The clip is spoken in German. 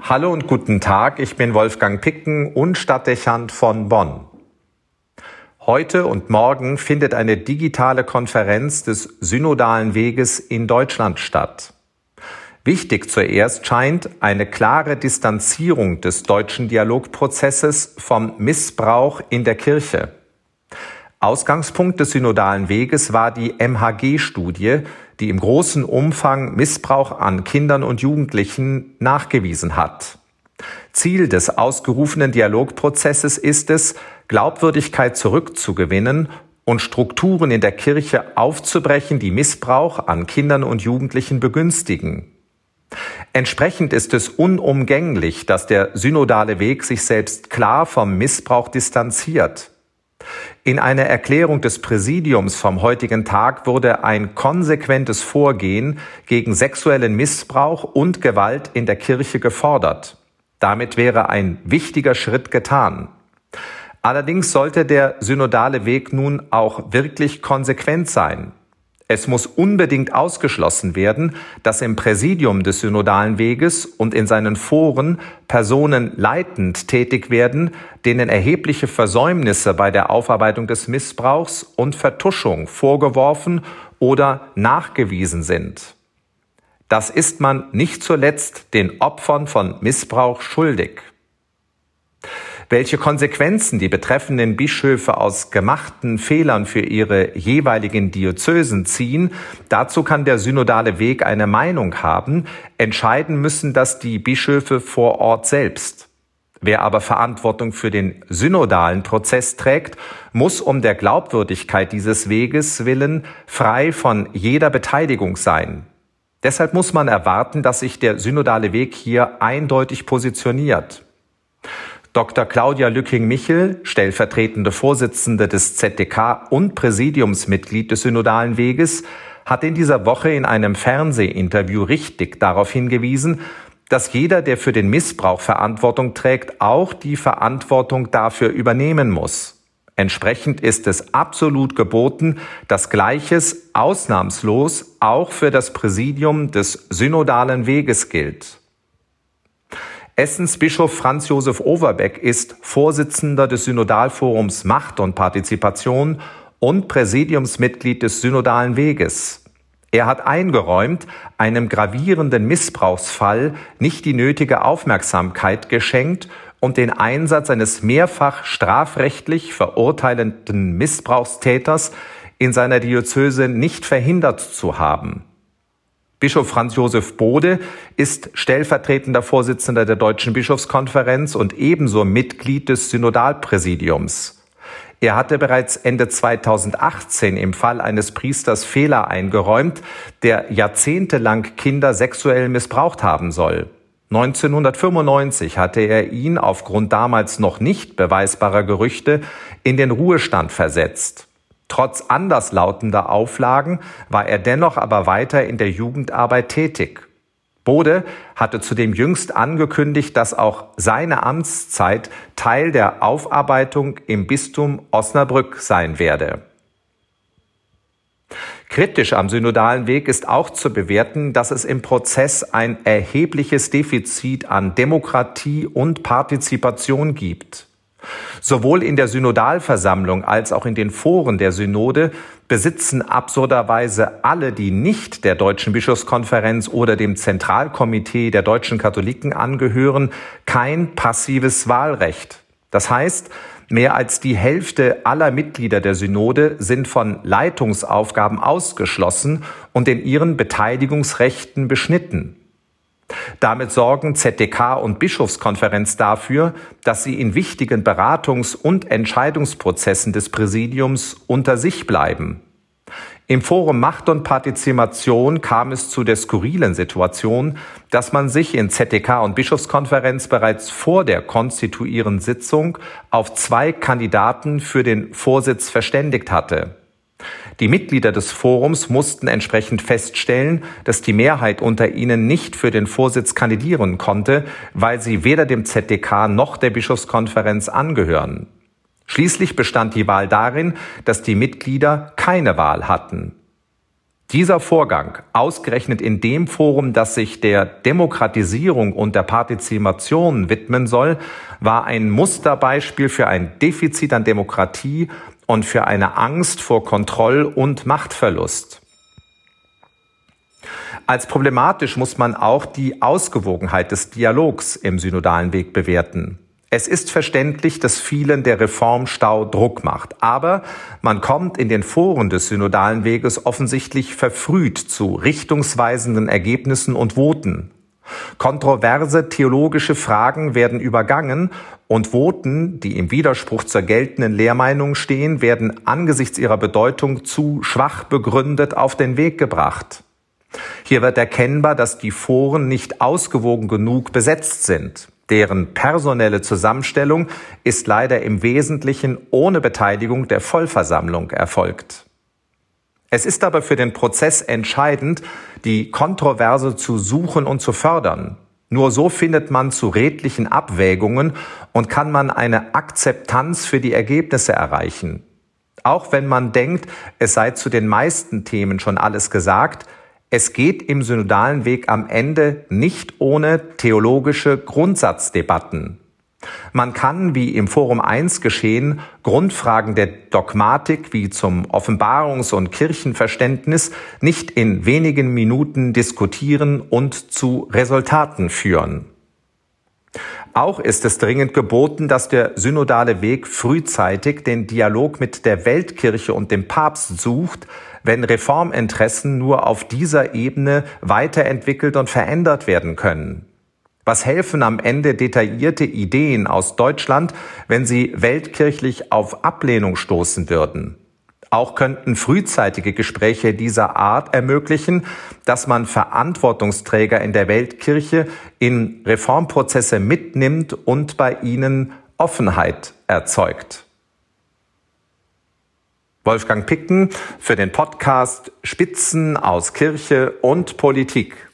Hallo und guten Tag, ich bin Wolfgang Picken und Stadtdechant von Bonn. Heute und morgen findet eine digitale Konferenz des Synodalen Weges in Deutschland statt. Wichtig zuerst scheint eine klare Distanzierung des deutschen Dialogprozesses vom Missbrauch in der Kirche. Ausgangspunkt des synodalen Weges war die MHG-Studie, die im großen Umfang Missbrauch an Kindern und Jugendlichen nachgewiesen hat. Ziel des ausgerufenen Dialogprozesses ist es, Glaubwürdigkeit zurückzugewinnen und Strukturen in der Kirche aufzubrechen, die Missbrauch an Kindern und Jugendlichen begünstigen. Entsprechend ist es unumgänglich, dass der synodale Weg sich selbst klar vom Missbrauch distanziert. In einer Erklärung des Präsidiums vom heutigen Tag wurde ein konsequentes Vorgehen gegen sexuellen Missbrauch und Gewalt in der Kirche gefordert. Damit wäre ein wichtiger Schritt getan. Allerdings sollte der synodale Weg nun auch wirklich konsequent sein. Es muss unbedingt ausgeschlossen werden, dass im Präsidium des synodalen Weges und in seinen Foren Personen leitend tätig werden, denen erhebliche Versäumnisse bei der Aufarbeitung des Missbrauchs und Vertuschung vorgeworfen oder nachgewiesen sind. Das ist man nicht zuletzt den Opfern von Missbrauch schuldig. Welche Konsequenzen die betreffenden Bischöfe aus gemachten Fehlern für ihre jeweiligen Diözesen ziehen, dazu kann der synodale Weg eine Meinung haben, entscheiden müssen das die Bischöfe vor Ort selbst. Wer aber Verantwortung für den synodalen Prozess trägt, muss um der Glaubwürdigkeit dieses Weges willen frei von jeder Beteiligung sein. Deshalb muss man erwarten, dass sich der synodale Weg hier eindeutig positioniert. Dr. Claudia Lücking-Michel, stellvertretende Vorsitzende des ZDK und Präsidiumsmitglied des Synodalen Weges, hat in dieser Woche in einem Fernsehinterview richtig darauf hingewiesen, dass jeder, der für den Missbrauch Verantwortung trägt, auch die Verantwortung dafür übernehmen muss. Entsprechend ist es absolut geboten, dass Gleiches ausnahmslos auch für das Präsidium des synodalen Weges gilt. Essens Bischof Franz Josef Overbeck ist Vorsitzender des Synodalforums Macht und Partizipation und Präsidiumsmitglied des Synodalen Weges. Er hat eingeräumt, einem gravierenden Missbrauchsfall nicht die nötige Aufmerksamkeit geschenkt und den Einsatz eines mehrfach strafrechtlich verurteilenden Missbrauchstäters in seiner Diözese nicht verhindert zu haben. Bischof Franz Josef Bode ist stellvertretender Vorsitzender der Deutschen Bischofskonferenz und ebenso Mitglied des Synodalpräsidiums. Er hatte bereits Ende 2018 im Fall eines Priesters Fehler eingeräumt, der jahrzehntelang Kinder sexuell missbraucht haben soll. 1995 hatte er ihn aufgrund damals noch nicht beweisbarer Gerüchte in den Ruhestand versetzt. Trotz anderslautender Auflagen war er dennoch aber weiter in der Jugendarbeit tätig. Bode hatte zudem jüngst angekündigt, dass auch seine Amtszeit Teil der Aufarbeitung im Bistum Osnabrück sein werde. Kritisch am synodalen Weg ist auch zu bewerten, dass es im Prozess ein erhebliches Defizit an Demokratie und Partizipation gibt. Sowohl in der Synodalversammlung als auch in den Foren der Synode besitzen absurderweise alle, die nicht der Deutschen Bischofskonferenz oder dem Zentralkomitee der deutschen Katholiken angehören, kein passives Wahlrecht. Das heißt, mehr als die Hälfte aller Mitglieder der Synode sind von Leitungsaufgaben ausgeschlossen und in ihren Beteiligungsrechten beschnitten. Damit sorgen ZDK und Bischofskonferenz dafür, dass sie in wichtigen Beratungs- und Entscheidungsprozessen des Präsidiums unter sich bleiben. Im Forum Macht und Partizipation kam es zu der skurrilen Situation, dass man sich in ZDK und Bischofskonferenz bereits vor der konstituierenden Sitzung auf zwei Kandidaten für den Vorsitz verständigt hatte. Die Mitglieder des Forums mussten entsprechend feststellen, dass die Mehrheit unter ihnen nicht für den Vorsitz kandidieren konnte, weil sie weder dem ZDK noch der Bischofskonferenz angehören. Schließlich bestand die Wahl darin, dass die Mitglieder keine Wahl hatten. Dieser Vorgang, ausgerechnet in dem Forum, das sich der Demokratisierung und der Partizipation widmen soll, war ein Musterbeispiel für ein Defizit an Demokratie und für eine Angst vor Kontroll- und Machtverlust. Als problematisch muss man auch die Ausgewogenheit des Dialogs im synodalen Weg bewerten. Es ist verständlich, dass vielen der Reformstau Druck macht, aber man kommt in den Foren des synodalen Weges offensichtlich verfrüht zu richtungsweisenden Ergebnissen und Voten. Kontroverse theologische Fragen werden übergangen und Voten, die im Widerspruch zur geltenden Lehrmeinung stehen, werden angesichts ihrer Bedeutung zu schwach begründet auf den Weg gebracht. Hier wird erkennbar, dass die Foren nicht ausgewogen genug besetzt sind. Deren personelle Zusammenstellung ist leider im Wesentlichen ohne Beteiligung der Vollversammlung erfolgt. Es ist aber für den Prozess entscheidend, die Kontroverse zu suchen und zu fördern. Nur so findet man zu redlichen Abwägungen und kann man eine Akzeptanz für die Ergebnisse erreichen. Auch wenn man denkt, es sei zu den meisten Themen schon alles gesagt, es geht im synodalen Weg am Ende nicht ohne theologische Grundsatzdebatten. Man kann, wie im Forum 1 geschehen, Grundfragen der Dogmatik wie zum Offenbarungs- und Kirchenverständnis nicht in wenigen Minuten diskutieren und zu Resultaten führen. Auch ist es dringend geboten, dass der synodale Weg frühzeitig den Dialog mit der Weltkirche und dem Papst sucht, wenn Reforminteressen nur auf dieser Ebene weiterentwickelt und verändert werden können? Was helfen am Ende detaillierte Ideen aus Deutschland, wenn sie weltkirchlich auf Ablehnung stoßen würden? Auch könnten frühzeitige Gespräche dieser Art ermöglichen, dass man Verantwortungsträger in der Weltkirche in Reformprozesse mitnimmt und bei ihnen Offenheit erzeugt. Wolfgang Picken für den Podcast Spitzen aus Kirche und Politik.